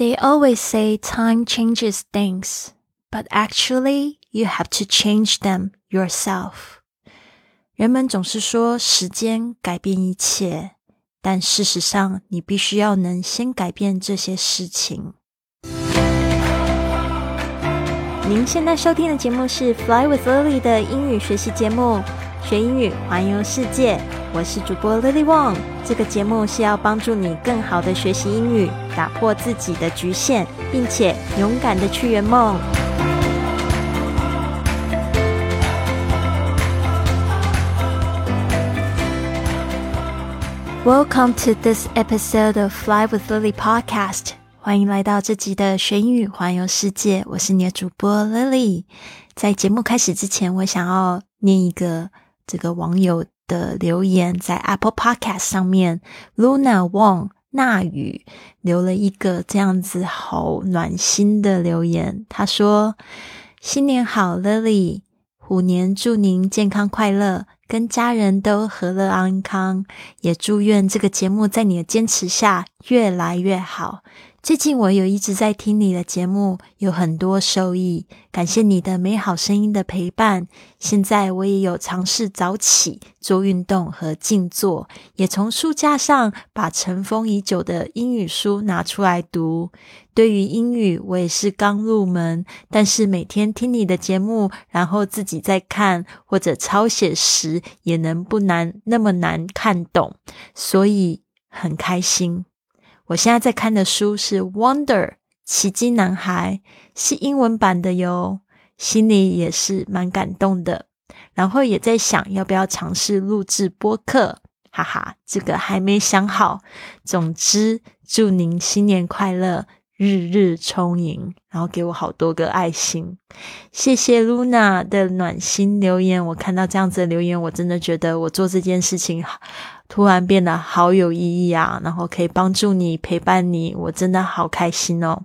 They always say time changes things, but actually you have to change them yourself. 人们总是说时间改变一切，但事实上你必须要能先改变这些事情。您现在收听的节目是《Fly with Lily》的英语学习节目， 学英语环游世界。我是主播 Lily Wong。这个节目是要帮助你更好的学习英语，打破自己的局限，并且勇敢的去圆梦。Welcome to this episode of Fly with Lily podcast. 欢迎来到这集的学英语环游世界，我是你的主播 Lily。在节目开始之前，我想要念一个这个网友的留言，在 Apple Podcast 上面，Luna Wong 娜雨留了一个这样子好暖心的留言。他说：“新年好，Lily，虎年祝您健康快乐，跟家人都和乐安康，也祝愿这个节目在你的坚持下越来越好。”最近我有一直在听你的节目，有很多收益，感谢你的美好声音的陪伴。现在我也有尝试早起做运动和静坐，也从书架上把尘封已久的英语书拿出来读。对于英语，我也是刚入门，但是每天听你的节目，然后自己在看或者抄写时，也能不难那么难看懂，所以很开心。我现在在看的书是《Wonder》奇迹男孩，是英文版的哟，心里也是蛮感动的。然后也在想要不要尝试录制播客，哈哈，这个还没想好。总之，祝您新年快乐！日日充盈，然后给我好多个爱心，谢谢 Luna 的暖心留言。我看到这样子的留言，我真的觉得我做这件事情突然变得好有意义啊！然后可以帮助你，陪伴你，我真的好开心哦。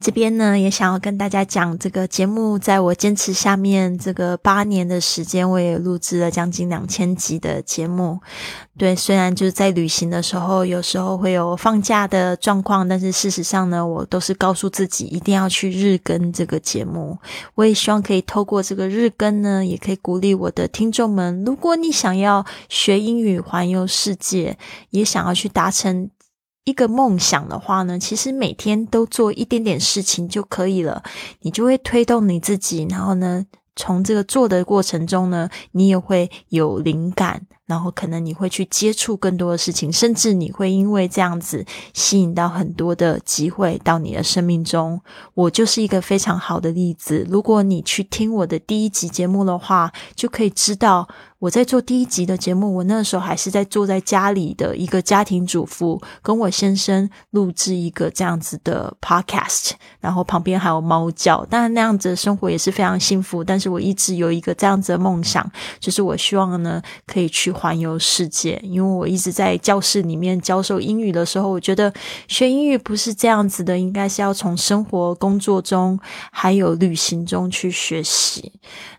这边呢，也想要跟大家讲，这个节目在我坚持下面这个八年的时间，我也录制了将近两千集的节目。对，虽然就是在旅行的时候，有时候会有放假的状况，但是事实上呢，我都是告诉自己一定要去日更这个节目。我也希望可以透过这个日更呢，也可以鼓励我的听众们，如果你想要学英语环游世界，也想要去达成。一个梦想的话呢，其实每天都做一点点事情就可以了，你就会推动你自己，然后呢，从这个做的过程中呢，你也会有灵感。然后可能你会去接触更多的事情，甚至你会因为这样子吸引到很多的机会到你的生命中。我就是一个非常好的例子。如果你去听我的第一集节目的话，就可以知道我在做第一集的节目。我那时候还是在坐在家里的一个家庭主妇，跟我先生录制一个这样子的 podcast，然后旁边还有猫叫。当然那样子的生活也是非常幸福。但是我一直有一个这样子的梦想，就是我希望呢可以去。环游世界，因为我一直在教室里面教授英语的时候，我觉得学英语不是这样子的，应该是要从生活、工作中还有旅行中去学习。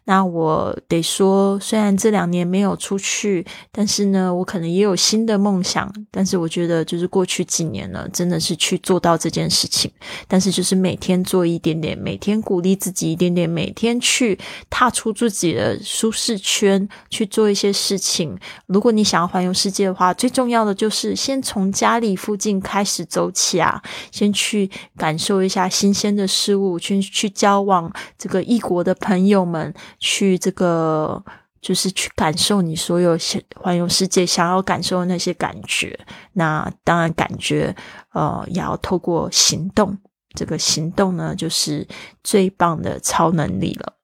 那我得说，虽然这两年没有出去，但是呢，我可能也有新的梦想。但是我觉得，就是过去几年呢，真的是去做到这件事情。但是就是每天做一点点，每天鼓励自己一点点，每天去踏出自己的舒适圈，去做一些事情。如果你想要环游世界的话，最重要的就是先从家里附近开始走起啊，先去感受一下新鲜的事物，去去交往这个异国的朋友们。去这个，就是去感受你所有环游世界想要感受的那些感觉。那当然，感觉呃，也要透过行动。这个行动呢，就是最棒的超能力了。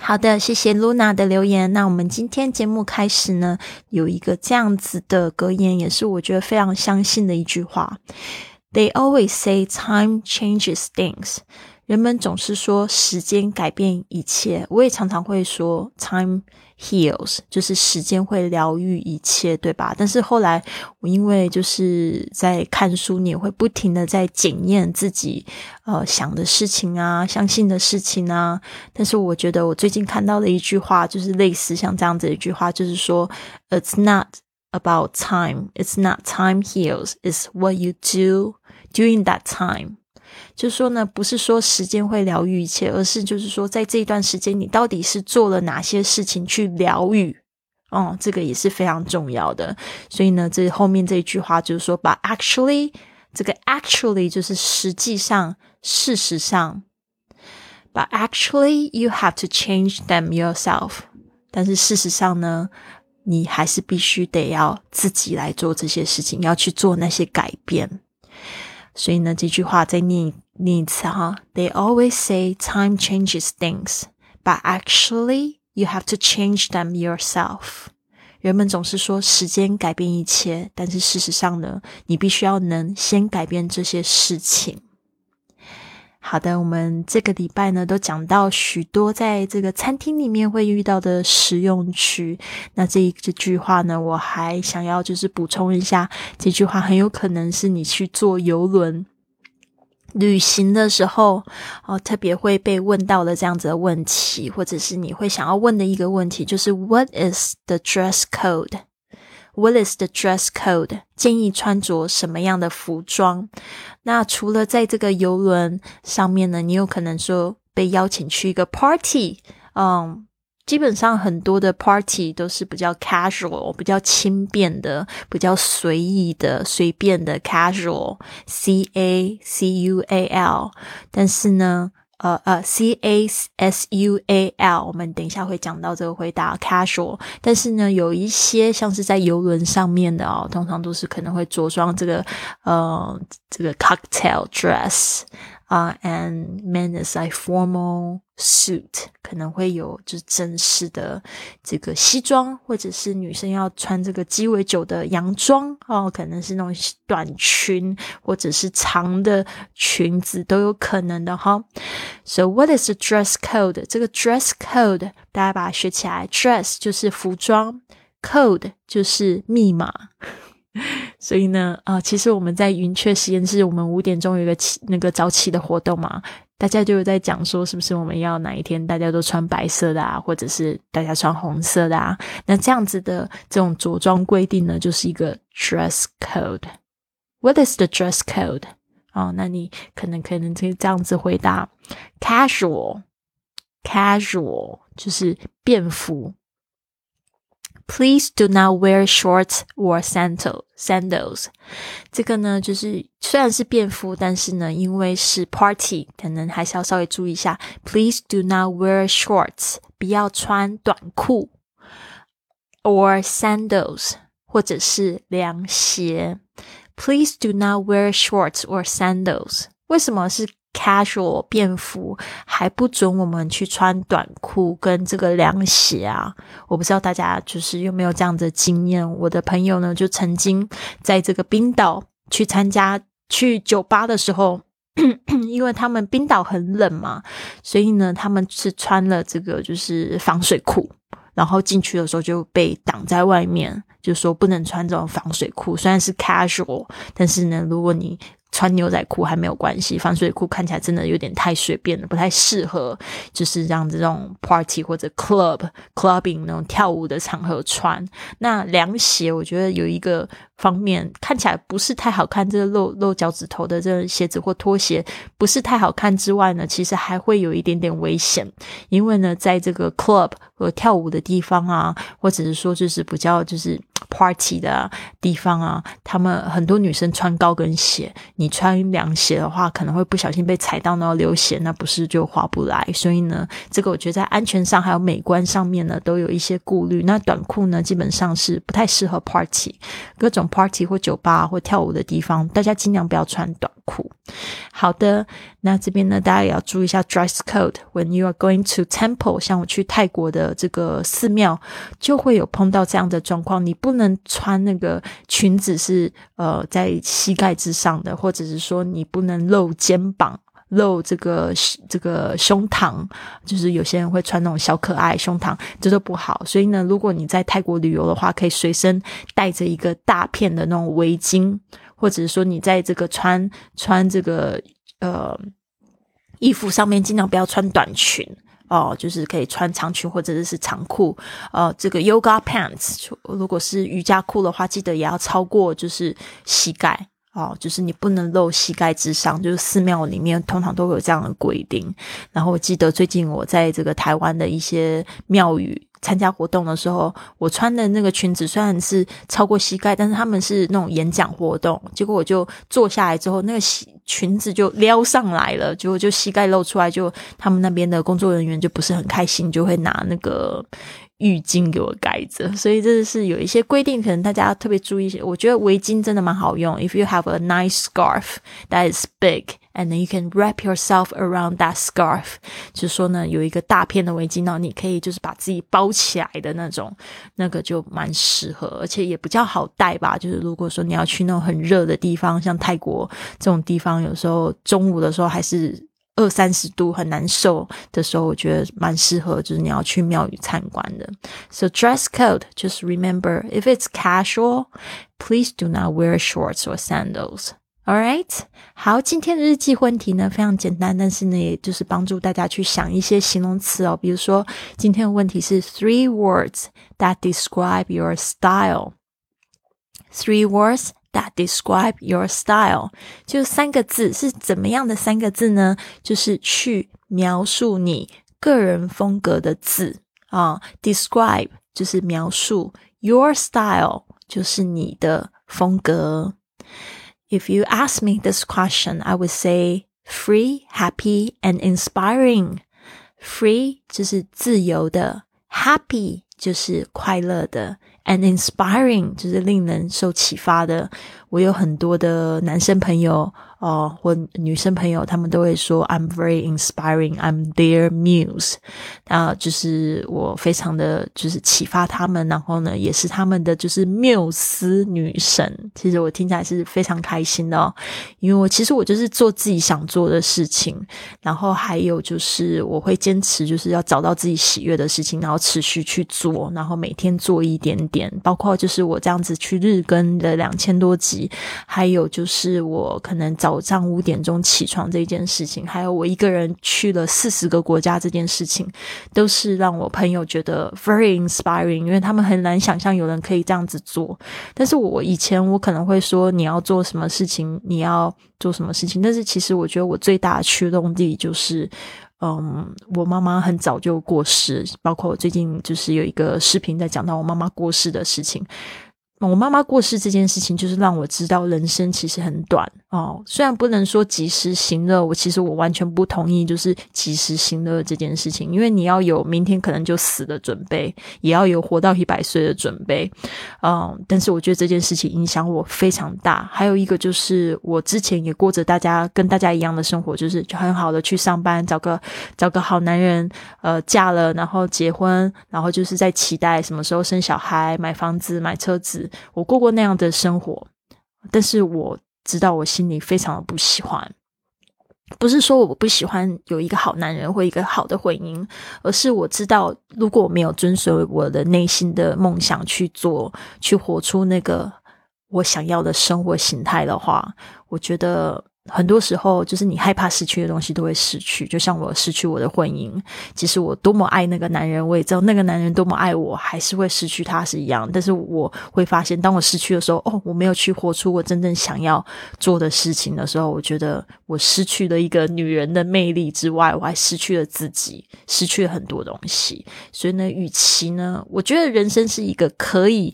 好的，谢谢 Luna 的留言。那我们今天节目开始呢，有一个这样子的格言，也是我觉得非常相信的一句话：They always say time changes things。人们总是说时间改变一切，我也常常会说 time heals，就是时间会疗愈一切，对吧？但是后来我因为就是在看书，你也会不停的在检验自己呃想的事情啊，相信的事情啊。但是我觉得我最近看到的一句话，就是类似像这样子一句话，就是说 it's not about time. It's not time heals. It's what you do during that time. 就是说呢，不是说时间会疗愈一切，而是就是说，在这一段时间，你到底是做了哪些事情去疗愈？哦，这个也是非常重要的。所以呢，这后面这一句话就是说，把 actually 这个 actually 就是实际上、事实上。But actually, you have to change them yourself. 但是事实上呢，你还是必须得要自己来做这些事情，要去做那些改变。所以呢，这句话再念念一次哈。They always say time changes things, but actually you have to change them yourself. 人们总是说时间改变一切，但是事实上呢，你必须要能先改变这些事情。好的，我们这个礼拜呢都讲到许多在这个餐厅里面会遇到的实用句。那这一这句话呢，我还想要就是补充一下，这句话很有可能是你去坐游轮旅行的时候哦，特别会被问到的这样子的问题，或者是你会想要问的一个问题，就是 What is the dress code？” Is the dress code？建议穿着什么样的服装？那除了在这个游轮上面呢，你有可能说被邀请去一个 party，嗯，基本上很多的 party 都是比较 casual、比较轻便的、比较随意的、随便的 casual，C A C U A L，但是呢。呃呃，C A S U A L，我们等一下会讲到这个回答 casual，但是呢，有一些像是在游轮上面的哦，通常都是可能会着装这个呃这个 cocktail dress。啊，and men is like formal suit，可能会有就是正式的这个西装，或者是女生要穿这个鸡尾酒的洋装哦，可能是那种短裙或者是长的裙子都有可能的哈。So what is the dress code？这个 dress code 大家把它学起来，dress 就是服装，code 就是密码。所以呢，啊，其实我们在云雀实验室，我们五点钟有一个起那个早起的活动嘛，大家就有在讲说，是不是我们要哪一天大家都穿白色的啊，或者是大家穿红色的啊？那这样子的这种着装规定呢，就是一个 dress code。What is the dress code？哦，那你可能可能这这样子回答：casual，casual 就是便服。Please do not wear shorts or sandal sandals。这个呢，就是虽然是便服，但是呢，因为是 party，可能还是要稍微注意一下。Please do not wear shorts，不要穿短裤，or sandals，或者是凉鞋。Please do not wear shorts or sandals。为什么是 casual 便服还不准我们去穿短裤跟这个凉鞋啊！我不知道大家就是有没有这样的经验。我的朋友呢，就曾经在这个冰岛去参加去酒吧的时候，因为他们冰岛很冷嘛，所以呢，他们是穿了这个就是防水裤，然后进去的时候就被挡在外面，就说不能穿这种防水裤。虽然是 casual，但是呢，如果你穿牛仔裤还没有关系，防水裤看起来真的有点太随便了，不太适合，就是让这种 party 或者 club clubbing 那种跳舞的场合穿。那凉鞋，我觉得有一个方面看起来不是太好看，这个露露脚趾头的这个鞋子或拖鞋不是太好看之外呢，其实还会有一点点危险，因为呢，在这个 club 和跳舞的地方啊，或者是说就是比较就是 party 的地方啊，他们很多女生穿高跟鞋。你穿凉鞋的话，可能会不小心被踩到，然后流血，那不是就划不来。所以呢，这个我觉得在安全上还有美观上面呢，都有一些顾虑。那短裤呢，基本上是不太适合 party，各种 party 或酒吧或跳舞的地方，大家尽量不要穿短裤。好的，那这边呢，大家也要注意一下 dress code。When you are going to temple，像我去泰国的这个寺庙，就会有碰到这样的状况，你不能穿那个裙子是呃在膝盖之上的，或者是说你不能露肩膀、露这个这个胸膛，就是有些人会穿那种小可爱胸膛，这都不好。所以呢，如果你在泰国旅游的话，可以随身带着一个大片的那种围巾，或者是说你在这个穿穿这个呃衣服上面，尽量不要穿短裙。哦，就是可以穿长裙或者是长裤。呃，这个 yoga pants，如果是瑜伽裤的话，记得也要超过就是膝盖。哦，就是你不能露膝盖之上，就是寺庙里面通常都有这样的规定。然后我记得最近我在这个台湾的一些庙宇参加活动的时候，我穿的那个裙子虽然是超过膝盖，但是他们是那种演讲活动，结果我就坐下来之后，那个裙子就撩上来了，结果就膝盖露出来，就他们那边的工作人员就不是很开心，就会拿那个。浴巾给我盖着，所以这是有一些规定，可能大家要特别注意一些。我觉得围巾真的蛮好用。If you have a nice scarf that is big, and then you can wrap yourself around that scarf，就是说呢，有一个大片的围巾呢，你可以就是把自己包起来的那种，那个就蛮适合，而且也比较好带吧。就是如果说你要去那种很热的地方，像泰国这种地方，有时候中午的时候还是。二三十度很难受的时候，我觉得蛮适合，就是你要去庙宇参观的。So dress code, just remember if it's casual, please do not wear shorts or sandals. All right，好，今天的日记问题呢非常简单，但是呢，也就是帮助大家去想一些形容词哦。比如说，今天的问题是 three words that describe your style. Three words that describe your style，就三个字是怎么样的三个字呢？就是去描述你个人风格的字啊。Describe 就是描述，your style 就是你的风格。If you ask me this question, I would say free, happy, and inspiring. Free 就是自由的，happy 就是快乐的。and inspiring 就是令人受启发的。 我有很多的男生朋友。哦，或女生朋友，他们都会说 "I'm very inspiring, I'm their muse"，啊，就是我非常的就是启发他们，然后呢，也是他们的就是缪斯女神。其实我听起来是非常开心的，哦，因为我其实我就是做自己想做的事情，然后还有就是我会坚持就是要找到自己喜悦的事情，然后持续去做，然后每天做一点点，包括就是我这样子去日更的两千多集，还有就是我可能早。上五点钟起床这件事情，还有我一个人去了四十个国家这件事情，都是让我朋友觉得 very inspiring，因为他们很难想象有人可以这样子做。但是我以前我可能会说你要做什么事情，你要做什么事情，但是其实我觉得我最大的驱动力就是，嗯，我妈妈很早就过世，包括我最近就是有一个视频在讲到我妈妈过世的事情。我妈妈过世这件事情，就是让我知道人生其实很短哦。虽然不能说及时行乐，我其实我完全不同意，就是及时行乐这件事情，因为你要有明天可能就死的准备，也要有活到一百岁的准备。嗯，但是我觉得这件事情影响我非常大。还有一个就是，我之前也过着大家跟大家一样的生活，就是就很好的去上班，找个找个好男人，呃，嫁了，然后结婚，然后就是在期待什么时候生小孩、买房子、买车子。我过过那样的生活，但是我知道我心里非常的不喜欢。不是说我不喜欢有一个好男人或一个好的婚姻，而是我知道，如果我没有遵守我的内心的梦想去做，去活出那个我想要的生活形态的话，我觉得。很多时候，就是你害怕失去的东西都会失去。就像我失去我的婚姻，其实我多么爱那个男人，我也知道那个男人多么爱我，还是会失去他是一样。但是我会发现，当我失去的时候，哦，我没有去活出我真正想要做的事情的时候，我觉得我失去了一个女人的魅力之外，我还失去了自己，失去了很多东西。所以呢，与其呢，我觉得人生是一个可以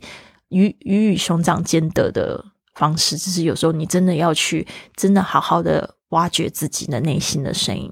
鱼鱼与熊掌兼得的。方式，就是有时候你真的要去，真的好好的挖掘自己的内心的声音。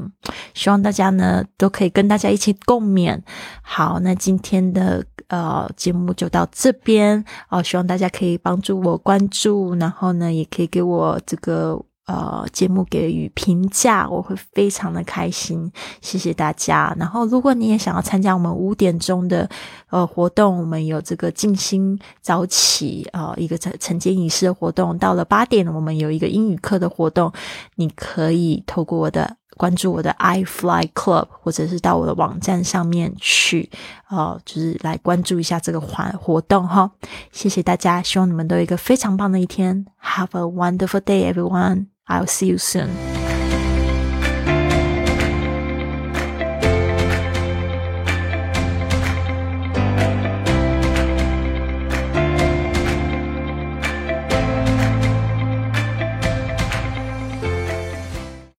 希望大家呢都可以跟大家一起共勉。好，那今天的呃节目就到这边哦，希望大家可以帮助我关注，然后呢也可以给我这个。呃，节目给予评价，我会非常的开心，谢谢大家。然后，如果你也想要参加我们五点钟的呃活动，我们有这个静心早起啊，一个晨晨间仪式的活动。到了八点，我们有一个英语课的活动，你可以透过我的关注我的 i Fly Club，或者是到我的网站上面去，呃，就是来关注一下这个环活动哈。谢谢大家，希望你们都有一个非常棒的一天。Have a wonderful day, everyone. I'll see you soon.